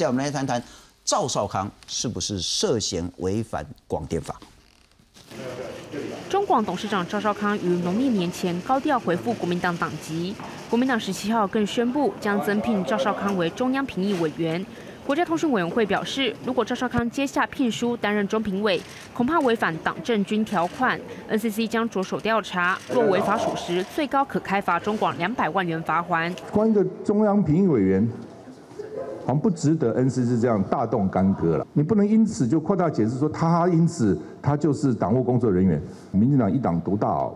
接下来我们来谈谈赵少康是不是涉嫌违反广电法？中广董事长赵少康于农历年前高调回复国民党党籍，国民党十七号更宣布将增聘赵少康为中央评议委员。国家通讯委员会表示，如果赵少康接下聘书担任中评委，恐怕违反党政军条款，NCC 将着手调查，若违法属实，最高可开罚中广两百万元罚款。关一个中央评议委员。像不值得恩师是这样大动干戈了。你不能因此就扩大解释说他因此他就是党务工作人员。民进党一党独大，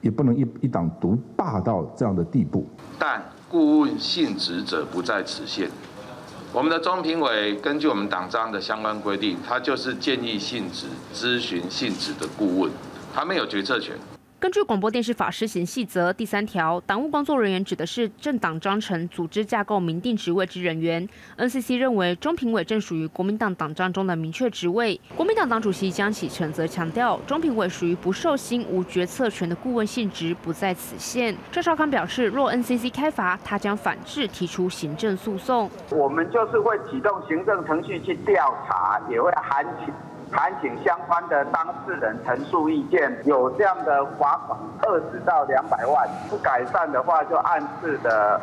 也不能一一党独霸到这样的地步。但顾问性质者不在此限。我们的中评委根据我们党章的相关规定，他就是建议性质、咨询性质的顾问，他没有决策权。根据广播电视法施行细则第三条，党务工作人员指的是政党章程、组织架构明定职位之人员。NCC 认为中评委正属于国民党党章中的明确职位。国民党党主席江启臣则强调，中评委属于不受薪、无决策权的顾问性质，不在此限。赵少康表示，若 NCC 开罚，他将反制提出行政诉讼。我们就是会启动行政程序去调查，也会函请。还请相关的当事人陈述意见，有这样的罚款二十到两百万，不改善的话就按次的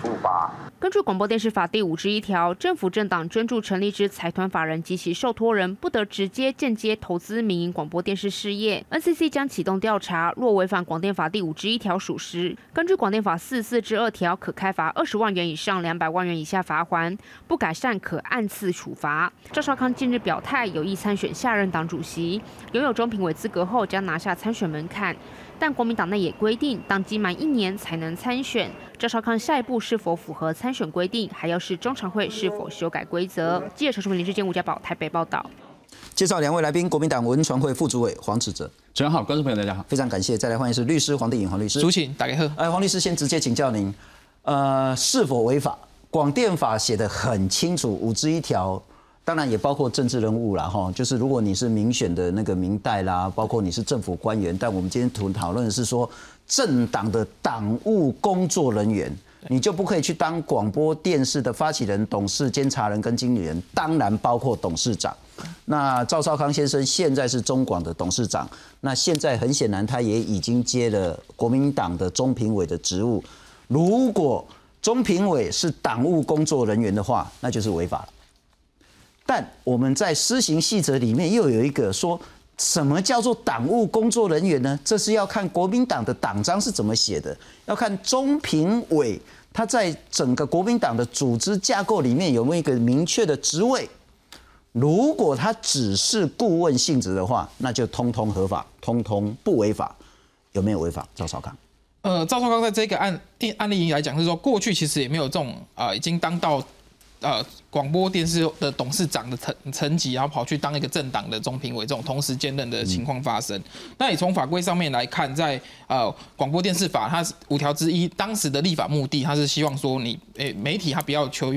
处罚。根据广播电视法第五十一条，政府政党捐助成立之财团法人及其受托人，不得直接、间接投资民营广播电视事业。NCC 将启动调查，若违反广电法第五十一条属实，根据广电法四四之二条，可开罚二十万元以上两百万元以下罚款；不改善，可按次处罚。赵少康近日表态有意参选下任党主席，拥有中评委资格后，将拿下参选门槛。但国民党内也规定，党籍满一年才能参选。赵少康下一步是否符合参选规定，还要是中常会是否修改规则。记者陈淑明、林志坚、吴家宝台北报道。介绍两位来宾，国民党文传会副主委黄志哲，主持人好，观众朋友大家好，非常感谢。再来欢迎是律师黄帝颖黄律师，主请打开喝。哎，黄律师先直接请教您，呃，是否违法？广电法写的很清楚，五之一条。当然也包括政治人物了哈，就是如果你是民选的那个民代啦，包括你是政府官员，但我们今天讨讨论的是说政党的党务工作人员，你就不可以去当广播电视的发起人、董事、监察人跟经理人，当然包括董事长。那赵少康先生现在是中广的董事长，那现在很显然他也已经接了国民党的中评委的职务。如果中评委是党务工作人员的话，那就是违法了。但我们在施行细则里面又有一个说，什么叫做党务工作人员呢？这是要看国民党的党章是怎么写的，要看中评委他在整个国民党的组织架构里面有没有一个明确的职位。如果他只是顾问性质的话，那就通通合法，通通不违法。有没有违法？赵少康？呃，赵少康在这个案案例来讲，是说过去其实也没有这种啊，已经当到。呃，广播电视的董事长的层层级，然后跑去当一个政党的中评委，这种同时兼任的情况发生。那你从法规上面来看，在呃广播电视法，它是五条之一，当时的立法目的，它是希望说你诶媒体它不要求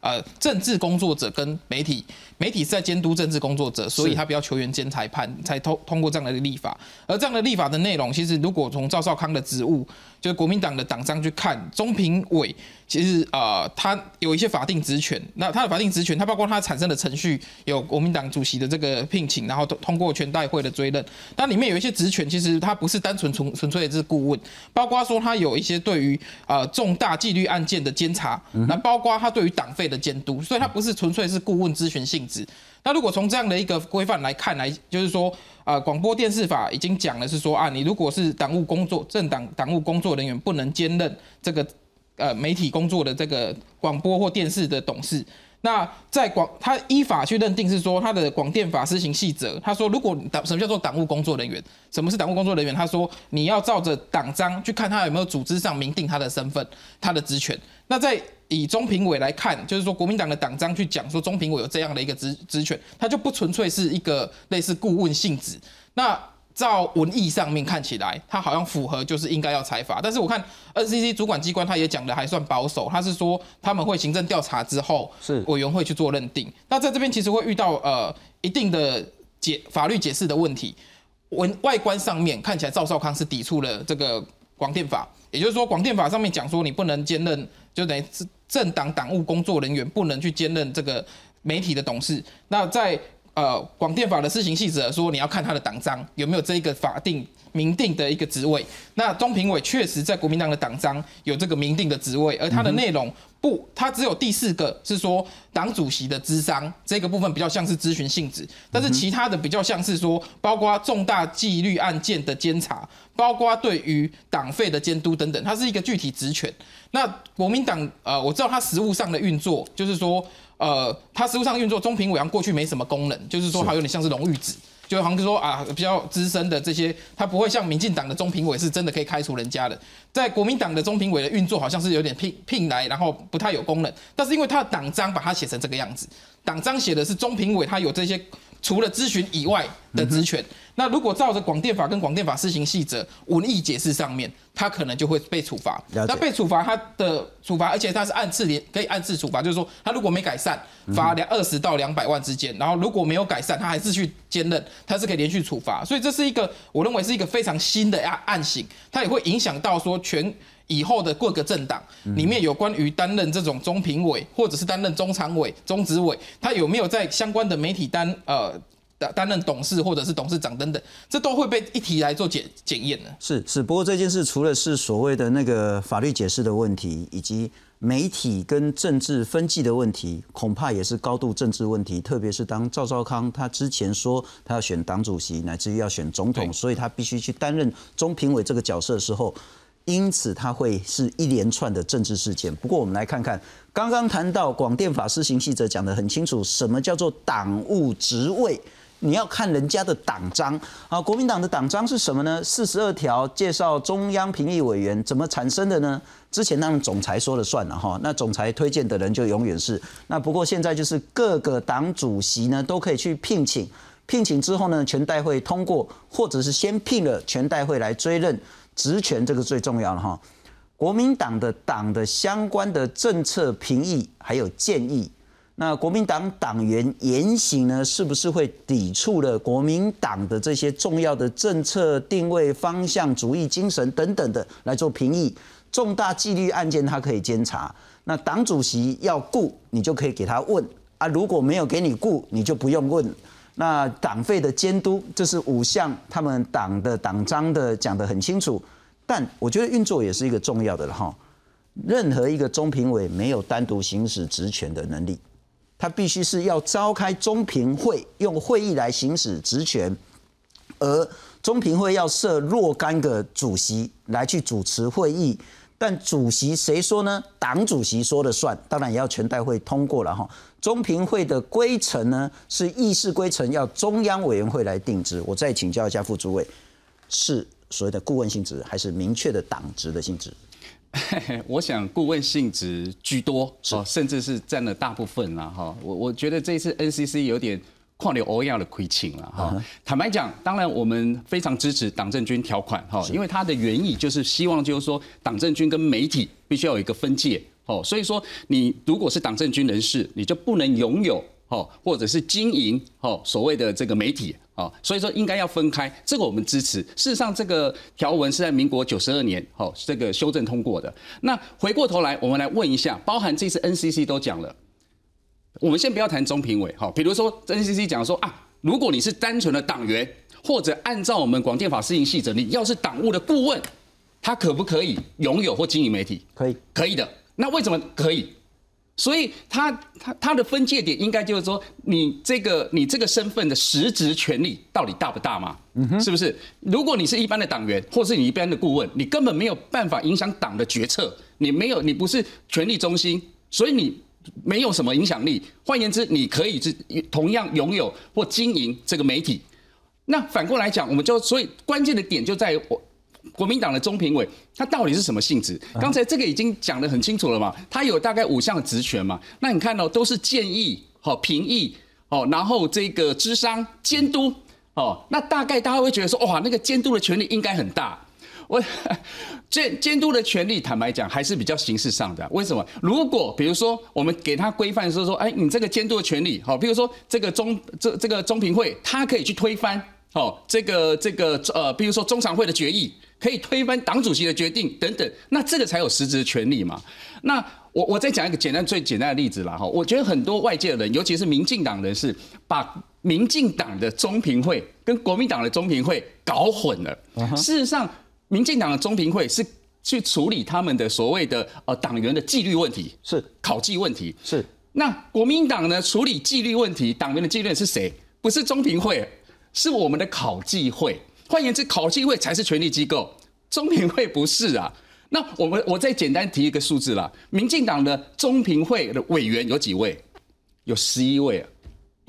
呃政治工作者跟媒体，媒体是在监督政治工作者，所以他不要球员兼裁判，才通通过这样的立法。而这样的立法的内容，其实如果从赵少康的职务，就是国民党的党章去看，中评委。其实呃，他有一些法定职权，那他的法定职权，他包括他产生的程序，有国民党主席的这个聘请，然后通通过全代会的追认。但里面有一些职权，其实他不是单纯纯纯粹的是顾问，包括说他有一些对于呃重大纪律案件的监察，那包括他对于党费的监督，所以他不是纯粹是顾问咨询性质。那如果从这样的一个规范来看来，就是说啊，广播电视法已经讲了是说啊，你如果是党务工作政党党务工作人员，不能兼任这个。呃，媒体工作的这个广播或电视的董事，那在广他依法去认定是说他的广电法施行细则，他说如果党什么叫做党务工作人员，什么是党务工作人员？他说你要照着党章去看他有没有组织上明定他的身份、他的职权。那在以中评委来看，就是说国民党的党章去讲说中评委有这样的一个职职权，他就不纯粹是一个类似顾问性质。那照文艺上面看起来，它好像符合就是应该要裁罚，但是我看 NCC 主管机关他也讲的还算保守，他是说他们会行政调查之后，是委员会去做认定。那在这边其实会遇到呃一定的解法律解释的问题，文外观上面看起来赵少康是抵触了这个广电法，也就是说广电法上面讲说你不能兼任，就等于是政党党务工作人员不能去兼任这个媒体的董事。那在呃广电法的施行细则说你要看他的党章有没有这一个法定。明定的一个职位，那中评委确实在国民党的党章有这个明定的职位，而它的内容不，它只有第四个是说党主席的咨商这个部分比较像是咨询性质，但是其他的比较像是说，包括重大纪律案件的监察，包括对于党费的监督等等，它是一个具体职权。那国民党呃，我知道它实务上的运作，就是说呃，它实务上运作，中评委好像过去没什么功能，就是说它有点像是荣誉值。就好像说啊，比较资深的这些，他不会像民进党的中评委是真的可以开除人家的。在国民党的中评委的运作，好像是有点聘聘来，然后不太有功能。但是因为他的党章把它写成这个样子，党章写的是中评委他有这些。除了咨询以外的职权，那如果照着广电法跟广电法施行细则文义解释上面，他可能就会被处罚。那被处罚，他的处罚，而且他是按次连，可以按次处罚，就是说他如果没改善，罚两二十到两百万之间；然后如果没有改善，他还是去兼任，他是可以连续处罚。所以这是一个我认为是一个非常新的案案型，它也会影响到说全。以后的各个政党里面有关于担任这种中评委，或者是担任中常委、中执委，他有没有在相关的媒体担呃担担任董事或者是董事长等等，这都会被一提来做检检验的。是是，不过这件事除了是所谓的那个法律解释的问题，以及媒体跟政治分际的问题，恐怕也是高度政治问题。特别是当赵少康他之前说他要选党主席，乃至于要选总统，所以他必须去担任中评委这个角色的时候。因此，它会是一连串的政治事件。不过，我们来看看刚刚谈到广电法施行细则讲得很清楚，什么叫做党务职位？你要看人家的党章啊。国民党的党章是什么呢？四十二条介绍中央评议委员怎么产生的呢？之前让总裁说了算了哈，那总裁推荐的人就永远是那。不过现在就是各个党主席呢都可以去聘请，聘请之后呢全代会通过，或者是先聘了全代会来追认。职权这个最重要了哈，国民党的党的相关的政策评议还有建议，那国民党党员言行呢，是不是会抵触了国民党的这些重要的政策定位方向、主义精神等等的来做评议？重大纪律案件他可以监察，那党主席要顾你就可以给他问啊，如果没有给你顾，你就不用问。那党费的监督，这是五项，他们党的党章的讲得很清楚。但我觉得运作也是一个重要的了哈。任何一个中评委没有单独行使职权的能力，他必须是要召开中评会，用会议来行使职权。而中评会要设若干个主席来去主持会议，但主席谁说呢？党主席说了算，当然也要全代会通过了哈。中评会的规程呢，是议事规程，要中央委员会来定制。我再请教一下副主委，是所谓的顾问性质，还是明确的党职的性质？我想顾问性质居多，哦，甚至是占了大部分啦。哈，我我觉得这次 NCC 有点旷流欧亚的亏情了。哈，坦白讲，当然我们非常支持党政军条款，哈，因为它的原意就是希望就是说党政军跟媒体必须要有一个分界。哦，所以说你如果是党政军人士，你就不能拥有哦，或者是经营哦所谓的这个媒体哦，所以说应该要分开，这个我们支持。事实上，这个条文是在民国九十二年哦这个修正通过的。那回过头来，我们来问一下，包含这次 NCC 都讲了，我们先不要谈中评委哈，比如说 NCC 讲说啊，如果你是单纯的党员，或者按照我们广电法施行细则，你要是党务的顾问，他可不可以拥有或经营媒体？可以，可以的。那为什么可以？所以他他他的分界点应该就是说，你这个你这个身份的实质权利到底大不大嘛？是不是？如果你是一般的党员，或是你一般的顾问，你根本没有办法影响党的决策，你没有你不是权力中心，所以你没有什么影响力。换言之，你可以是同样拥有或经营这个媒体。那反过来讲，我们就所以关键的点就在于我。国民党的中评委，他到底是什么性质？刚才这个已经讲得很清楚了嘛？他有大概五项的职权嘛？那你看到都是建议、好评议、哦，然后这个智商监督、哦，那大概大家会觉得说，哇，那个监督的权力应该很大。我 监监督的权利，坦白讲还是比较形式上的。为什么？如果比如说我们给他规范说说，哎，你这个监督的权利，好，比如说这个中这这个中评会，他可以去推翻，哦，这个这个呃，比如说中常会的决议。可以推翻党主席的决定等等，那这个才有实质权利嘛。那我我再讲一个简单最简单的例子啦哈，我觉得很多外界的人，尤其是民进党人士，把民进党的中评会跟国民党的中评会搞混了。事实上，民进党的中评会是去处理他们的所谓的呃党员的纪律问题，是考纪问题。是那国民党呢处理纪律问题，党员的纪律是谁？不是中评会，是我们的考纪会。换言之，考纪会才是权力机构，中评会不是啊。那我们我再简单提一个数字啦，民进党的中评会的委员有几位？有十一位啊。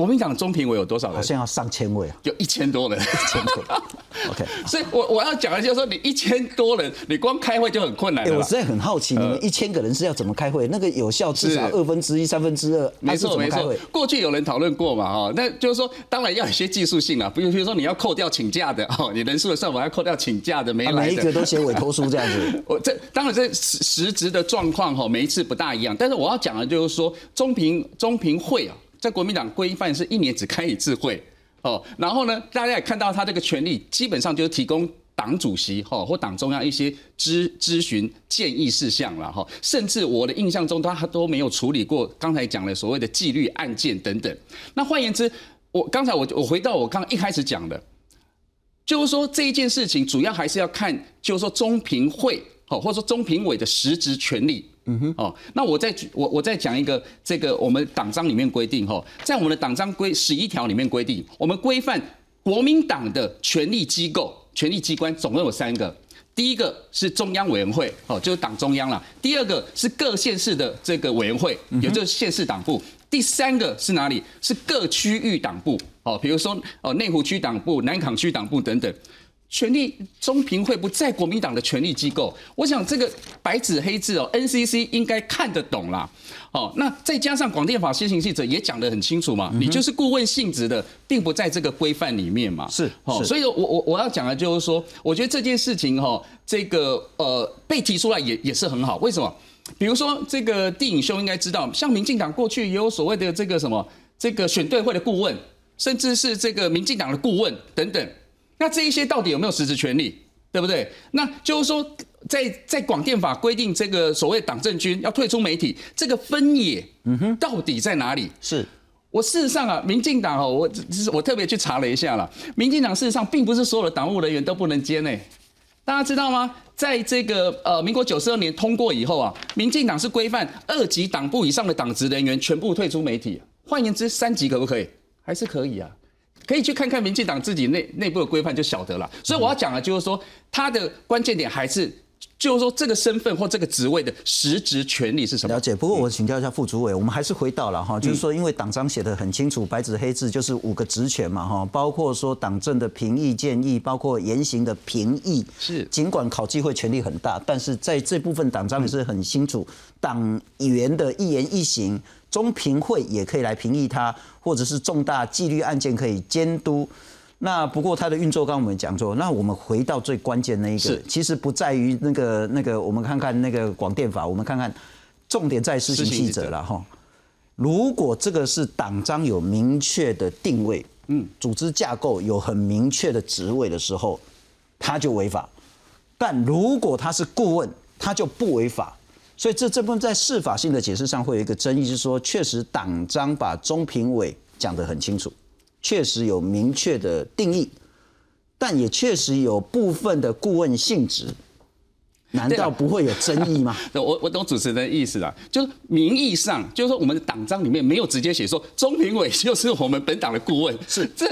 国民党中评委有多少人？好像要上千位啊，有一千多人。一千多。OK，所以我我要讲的就是说，你一千多人，你光开会就很困难哎、了啦。我实在很好奇，你们一千个人是要怎么开会？那个有效至少二分之一、三分之二，没错没错过去有人讨论过嘛，哈，那就是说，当然要有一些技术性啊，比如比如说你要扣掉请假的，哦，你人数的算法要扣掉请假的没啊来的，每一个都写委托书这样子。我这当然这实实质的状况哈，每一次不大一样。但是我要讲的就是说，中评中评会啊，在国民党规范是一年只开一次会哦。然后呢，大家也看到他这个权利，基本上就是提供党主席哈或党中央一些咨咨询建议事项了哈。甚至我的印象中，他都没有处理过刚才讲的所谓的纪律案件等等。那换言之，我刚才我我回到我刚刚一开始讲的。就是说这一件事情主要还是要看，就是说中评会哦，或者说中评委的实质权利。嗯哼，哦，那我再举我我再讲一个，这个我们党章里面规定哈，在我们的党章规十一条里面规定，我们规范国民党的权力机构、权力机关总共有三个。第一个是中央委员会，哦，就是党中央啦。第二个是各县市的这个委员会，也就是县市党部。第三个是哪里？是各区域党部，哦，比如说哦内湖区党部、南港区党部等等。权力中评会不在国民党的权力机构，我想这个白纸黑字哦，NCC 应该看得懂啦。哦，那再加上广电法施行细则也讲得很清楚嘛，你就是顾问性质的，并不在这个规范里面嘛。是哦，所以我我我要讲的就是说，我觉得这件事情哈，这个呃被提出来也也是很好。为什么？比如说这个地影兄应该知道，像民进党过去也有所谓的这个什么这个选对会的顾问，甚至是这个民进党的顾问等等。那这一些到底有没有实质权利，对不对？那就是说在，在广电法规定这个所谓党政军要退出媒体，这个分野，嗯哼，到底在哪里？是我事实上啊，民进党哦，我只是我特别去查了一下了，民进党事实上并不是所有的党务人员都不能接呢。大家知道吗？在这个呃民国九十二年通过以后啊，民进党是规范二级党部以上的党职人员全部退出媒体。换言之，三级可不可以？还是可以啊。可以去看看民进党自己内内部的规范就晓得了。所以我要讲的就是说，它的关键点还是就是说这个身份或这个职位的实职权利是什么？了解。不过我请教一下副主委，我们还是回到了哈，就是说，因为党章写的很清楚，白纸黑字就是五个职权嘛哈，包括说党政的评议建议，包括言行的评议。是尽管考纪会权力很大，但是在这部分党章也是很清楚，党员的一言一行，中评会也可以来评议他，或者是重大纪律案件可以监督。那不过它的运作，刚刚我们讲过，那我们回到最关键那一个，其实不在于那个那个，我们看看那个广电法，我们看看重点在施行细则了哈。如果这个是党章有明确的定位，嗯，组织架构有很明确的职位的时候，他就违法；但如果他是顾问，他就不违法。所以这这部分在释法性的解释上会有一个争议，就是说，确实党章把中评委讲得很清楚，确实有明确的定义，但也确实有部分的顾问性质，难道不会有争议吗？对我我懂主持人的意思啦，就是名义上，就是说我们的党章里面没有直接写说中评委就是我们本党的顾问，是。这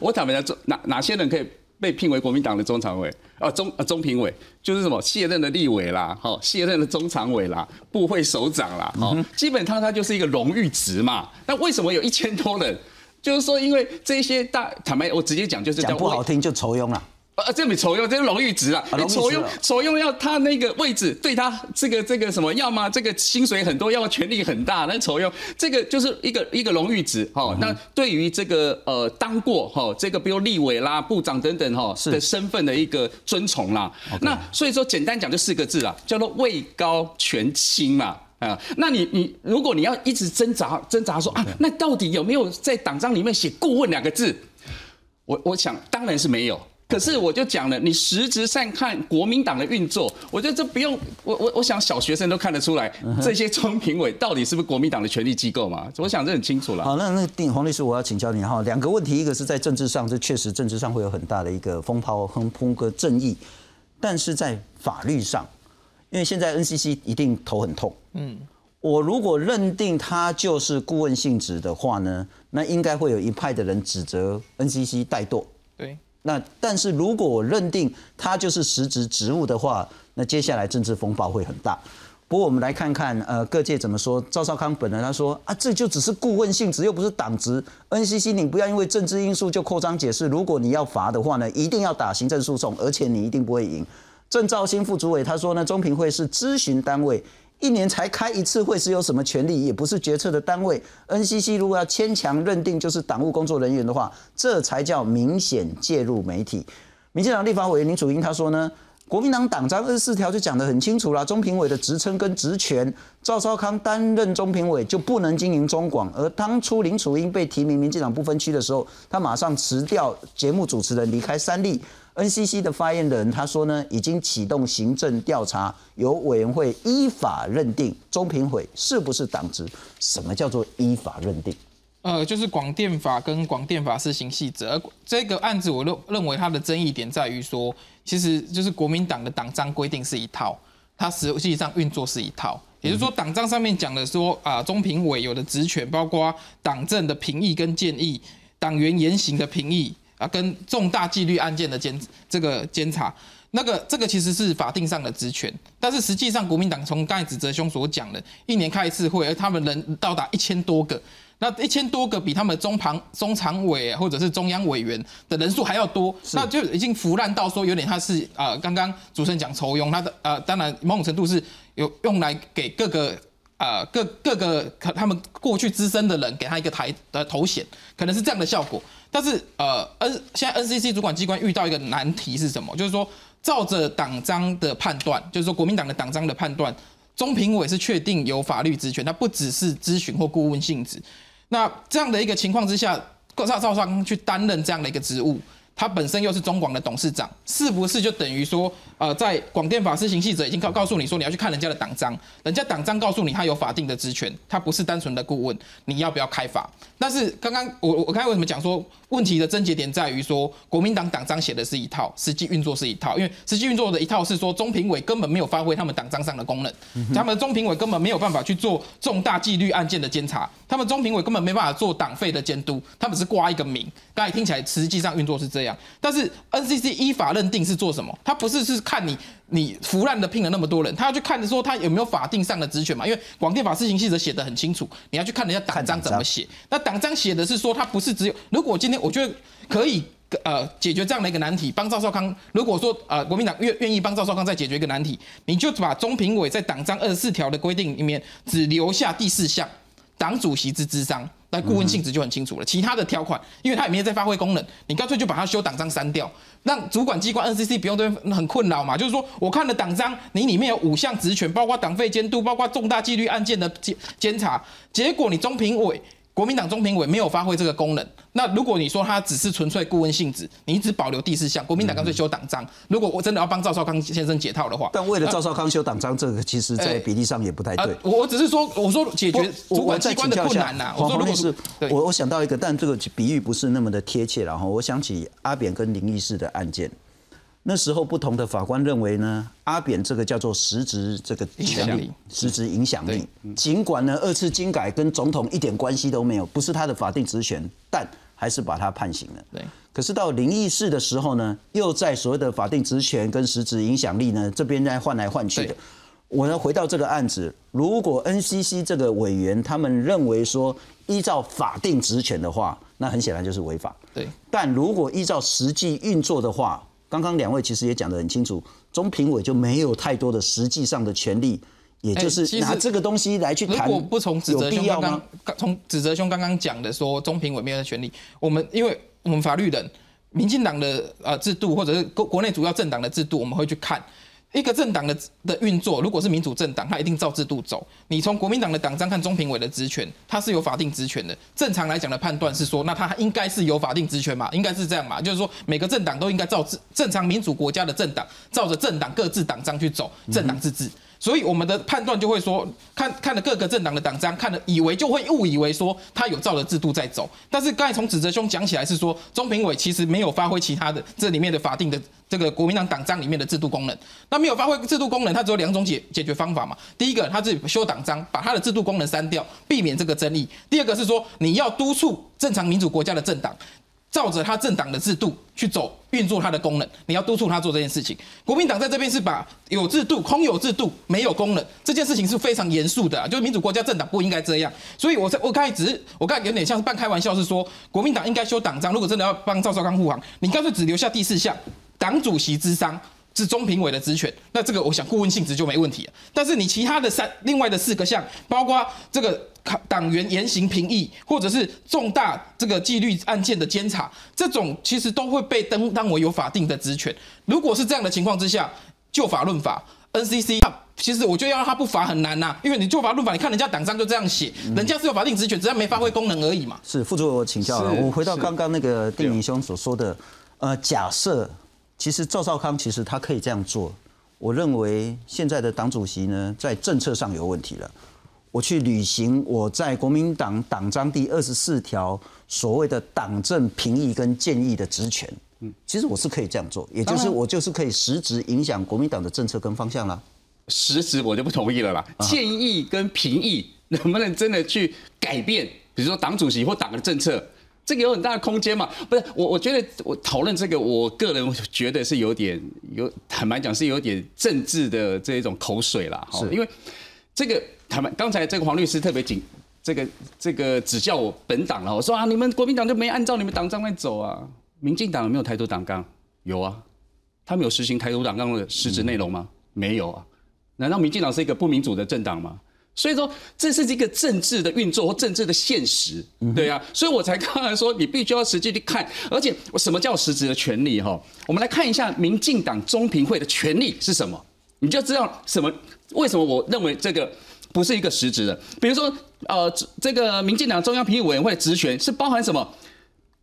我坦白讲，哪哪些人可以被聘为国民党的中常委啊中啊中评委，就是什么卸任的立委啦，好卸任的中常委啦，部会首长啦，好，基本上他就是一个荣誉职嘛。那为什么有一千多人？就是说，因为这些大坦白，我直接讲就是叫讲不好听就愁庸了。呃，这比酬庸，这是荣誉值啊！啊荣誉值酬庸哦，酬庸要他那个位置，对他这个这个什么，要么这个薪水很多，要么权力很大，那酬庸这个就是一个一个荣誉值哈。那对于这个呃当过哈这个比如立委啦、部长等等哈的身份的一个尊崇啦。那所以说简单讲就四个字啦，叫做位高权轻嘛。啊，那你你如果你要一直挣扎挣扎说啊，那到底有没有在党章里面写顾问两个字？我我想当然是没有。可是我就讲了，你实质上看国民党的运作，我觉得这不用我我我想小学生都看得出来，这些中评委到底是不是国民党的权力机构嘛？我想这很清楚了。好，那那定黄律师，我要请教你哈，两个问题，一个是在政治上，这确实政治上会有很大的一个风炮和风个正义，但是在法律上，因为现在 NCC 一定头很痛，嗯，我如果认定他就是顾问性质的话呢，那应该会有一派的人指责 NCC 怠惰，对。那但是如果我认定他就是实职职务的话，那接下来政治风暴会很大。不过我们来看看，呃，各界怎么说。赵少康本人他说啊，这就只是顾问性质，又不是党职。NCC 你不要因为政治因素就扩张解释。如果你要罚的话呢，一定要打行政诉讼，而且你一定不会赢。郑兆新副主委他说呢，中评会是咨询单位。一年才开一次会是有什么权利？也不是决策的单位。NCC 如果要牵强认定就是党务工作人员的话，这才叫明显介入媒体。民进党立法委员林楚英他说呢，国民党党章二十四条就讲得很清楚了，中评委的职称跟职权，赵少康担任中评委就不能经营中广。而当初林楚英被提名民进党不分区的时候，他马上辞掉节目主持人，离开三立。NCC 的发言人他说呢，已经启动行政调查，由委员会依法认定中评会是不是党职。什么叫做依法认定？呃，就是广电法跟广电法施行细则。这个案子我认认为它的争议点在于说，其实就是国民党的党章规定是一套，它实际上运作是一套。也就是说，党章上面讲的说啊，中评委有的职权包括党政的评议跟建议，党员言行的评议。啊，跟重大纪律案件的监这个监察，那个这个其实是法定上的职权，但是实际上国民党从刚才子哲兄所讲的，一年开一次会，而他们人到达一千多个，那一千多个比他们中旁中常委或者是中央委员的人数还要多，那就已经腐烂到说有点他是啊，刚刚主持人讲抽用，他的呃，当然某种程度是有用来给各个。呃，各各个可他们过去资深的人给他一个台的头衔，可能是这样的效果。但是呃，N 现在 NCC 主管机关遇到一个难题是什么？就是说，照着党章的判断，就是说国民党的党章的判断，中评委是确定有法律职权，它不只是咨询或顾问性质。那这样的一个情况之下，赵赵少康去担任这样的一个职务。他本身又是中广的董事长，是不是就等于说，呃，在广电法施行细则已经告告诉你说，你要去看人家的党章，人家党章告诉你他有法定的职权，他不是单纯的顾问，你要不要开罚？但是刚刚我我刚才为什么讲说问题的症结点在于说，国民党党章写的是一套，实际运作是一套，因为实际运作的一套是说，中评委根本没有发挥他们党章上的功能，他们的中评委根本没有办法去做重大纪律案件的监察，他们中评委根本没办法做党费的监督，他们是挂一个名，刚才听起来实际上运作是这样。但是 NCC 依法认定是做什么？他不是是看你你腐烂的聘了那么多人，他要去看说他有没有法定上的职权嘛？因为广电法施行细则写的很清楚，你要去看人家党章怎么写。那党章写的是说，他不是只有如果今天我觉得可以呃解决这样的一个难题，帮赵少康。如果说呃国民党愿愿意帮赵少康再解决一个难题，你就把中评委在党章二十四条的规定里面只留下第四项，党主席之智商。那顾问性质就很清楚了，其他的条款，因为它也没有在发挥功能，你干脆就把它修党章删掉，让主管机关 NCC 不用对很困扰嘛。就是说，我看了党章，你里面有五项职权，包括党费监督，包括重大纪律案件的监监察，结果你中评委。国民党中评委没有发挥这个功能。那如果你说他只是纯粹顾问性质，你只保留第四项，国民党干脆修党章。如果我真的要帮赵少康先生解套的话，但为了赵少康修党章，这个其实在比例上也不太对。我我只是说，我说解决主管机关的困难呐。我说如果是，我我想到一个，但这个比喻不是那么的贴切。然后我想起阿扁跟林义士的案件。那时候不同的法官认为呢，阿扁这个叫做实质这个权力，实质影响力。尽管呢二次精改跟总统一点关系都没有，不是他的法定职权，但还是把他判刑了。对。可是到林义士的时候呢，又在所谓的法定职权跟实质影响力呢这边在换来换去的。我呢回到这个案子，如果 NCC 这个委员他们认为说依照法定职权的话，那很显然就是违法。对。但如果依照实际运作的话，刚刚两位其实也讲得很清楚，中评委就没有太多的实际上的权利，也就是拿这个东西来去谈。如果不从指责兄刚刚从指责兄刚刚讲的说中评委没有权利，我们因为我们法律人，民进党的呃制度或者是国国内主要政党的制度，我们会去看一个政党的的运作，如果是民主政党，它一定照制度走。你从国民党的党章看中评委的职权，它是有法定职权的。正常来讲的判断是说，那它应该是有法定职权嘛，应该是这样嘛，就是说每个政党都应该照正常民主国家的政党，照着政党各自党章去走，政党自治。所以我们的判断就会说，看看了各个政党的党章，看了以为就会误以为说他有照着制度在走。但是刚才从指责兄讲起来是说，中评委其实没有发挥其他的这里面的法定的这个国民党党章里面的制度功能。那没有发挥制度功能，它只有两种解解决方法嘛。第一个，他自己修党章，把他的制度功能删掉，避免这个争议。第二个是说，你要督促正常民主国家的政党。照着他政党的制度去走，运作他的功能，你要督促他做这件事情。国民党在这边是把有制度、空有制度、没有功能这件事情是非常严肃的，就是民主国家政党不应该这样。所以，我在我刚才只是我刚才有点像是半开玩笑，是说国民党应该修党章。如果真的要帮赵少康护航，你干脆只留下第四项，党主席之商。是中评委的职权，那这个我想顾问性质就没问题了。但是你其他的三另外的四个项，包括这个党员言行评议，或者是重大这个纪律案件的监察，这种其实都会被登当为有法定的职权。如果是这样的情况之下，就法论法，NCC 其实我觉得要让他不罚很难呐，因为你就法论法，你看人家党章就这样写，人家是有法定职权，只要没发挥功能而已嘛。是副主我请教了，我回到刚刚那个定明兄所说的，呃，假设。其实赵少康其实他可以这样做，我认为现在的党主席呢，在政策上有问题了。我去履行我在国民党党章第二十四条所谓的党政评议跟建议的职权，嗯，其实我是可以这样做，也就是我就是可以实质影响国民党的政策跟方向啦。实质我就不同意了啦，建议跟评议能不能真的去改变，比如说党主席或党的政策？这个有很大的空间嘛？不是我，我觉得我讨论这个，我个人觉得是有点有坦白讲是有点政治的这一种口水啦。是，因为这个坦白，刚才这个黄律师特别紧，这个这个指教我本党了。我说啊，你们国民党就没按照你们党章来走啊？民进党有没有台独党纲？有啊，他们有实行台独党纲的实质内容吗？没有啊？难道民进党是一个不民主的政党吗？所以说，这是一个政治的运作或政治的现实，对呀，所以我才刚才说，你必须要实际去看，而且什么叫实质的权利哈？我们来看一下民进党中评会的权利是什么，你就知道什么为什么我认为这个不是一个实质的。比如说，呃，这个民进党中央评议委员会职权是包含什么？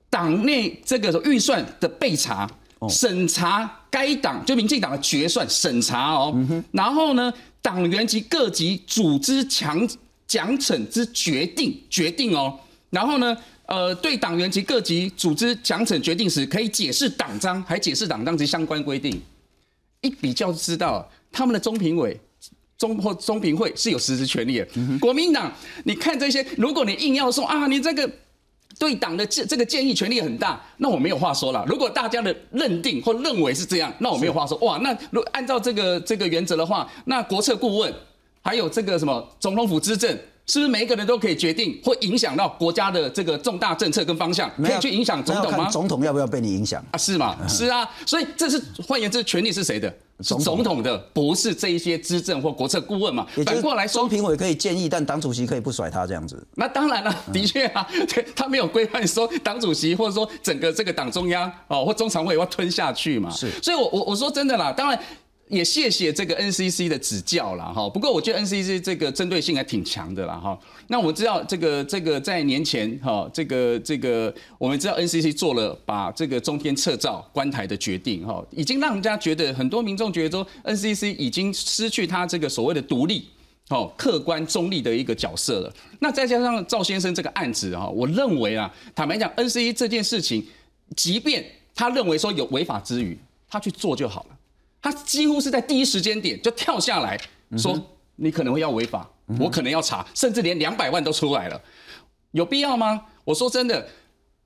党内这个预算的备查、审查该党就民进党的决算审查哦，然后呢？党员及各级组织强奖惩之决定决定哦，然后呢，呃，对党员及各级组织奖惩决定时，可以解释党章，还解释党章及相关规定。一比较知道，他们的中评委、中或中评会是有实质权利的。国民党，你看这些，如果你硬要说啊，你这个。对党的这这个建议权力很大，那我没有话说了。如果大家的认定或认为是这样，那我没有话说。哇，那如按照这个这个原则的话，那国策顾问还有这个什么总统府资政。是不是每一个人都可以决定，会影响到国家的这个重大政策跟方向，可以去影响总统吗？总统要不要被你影响啊？是吗？是啊，所以这是换言之，权力是谁的？总统的，不是这一些资政或国策顾问嘛？反过来说，中评委可以建议，但党主席可以不甩他这样子。那当然了，的确啊，他没有规范说党主席或者说整个这个党中央哦或中常委要吞下去嘛。是，所以我我我说真的啦，当然。也谢谢这个 NCC 的指教了哈，不过我觉得 NCC 这个针对性还挺强的啦哈。那我们知道这个这个在年前哈，这个这个我们知道 NCC 做了把这个中天撤照关台的决定哈，已经让人家觉得很多民众觉得说 NCC 已经失去他这个所谓的独立哦客观中立的一个角色了。那再加上赵先生这个案子哈，我认为啊，坦白讲 NCC 这件事情，即便他认为说有违法之余，他去做就好了。他几乎是在第一时间点就跳下来说：“你可能会要违法，我可能要查，甚至连两百万都出来了，有必要吗？”我说真的，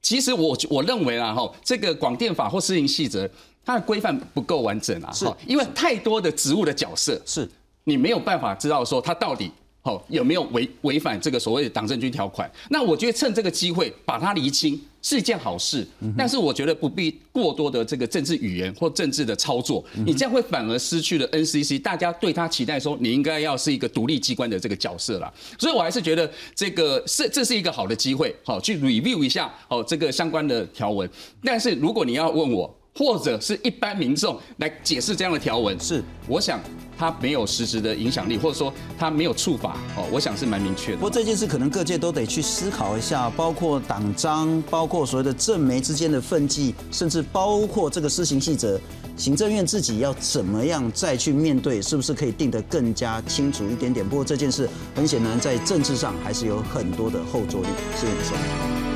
其实我我认为啊，哈，这个广电法或施行细则，它的规范不够完整啊，是，因为太多的职务的角色，是你没有办法知道说他到底。好，有没有违违反这个所谓的党政军条款？那我觉得趁这个机会把它厘清是一件好事。但是我觉得不必过多的这个政治语言或政治的操作，你这样会反而失去了 NCC 大家对他期待说你应该要是一个独立机关的这个角色了。所以我还是觉得这个是这是一个好的机会，好去 review 一下好这个相关的条文。但是如果你要问我，或者是一般民众来解释这样的条文，是，我想它没有实质的影响力，或者说它没有触法哦，我想是蛮明确的。不过这件事可能各界都得去思考一下，包括党章，包括所谓的政媒之间的分际，甚至包括这个施行细则，行政院自己要怎么样再去面对，是不是可以定得更加清楚一点点？不过这件事很显然在政治上还是有很多的后坐力。谢谢你收看。